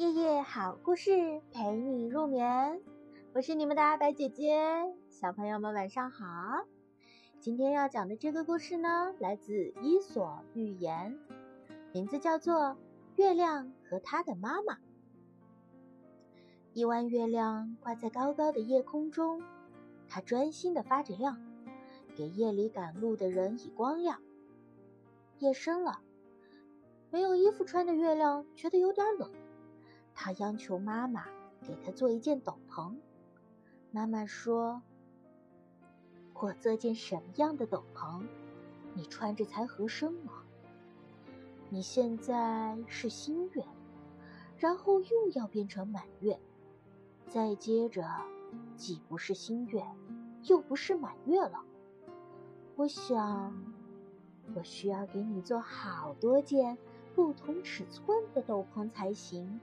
夜夜好故事陪你入眠，我是你们的阿白姐姐。小朋友们晚上好，今天要讲的这个故事呢，来自《伊索寓言》，名字叫做《月亮和他的妈妈》。一弯月亮挂在高高的夜空中，它专心的发着亮，给夜里赶路的人以光亮。夜深了，没有衣服穿的月亮觉得有点冷。他央求妈妈给他做一件斗篷。妈妈说：“我做件什么样的斗篷，你穿着才合身呢？你现在是新月，然后又要变成满月，再接着，既不是新月，又不是满月了。我想，我需要给你做好多件不同尺寸的斗篷才行。”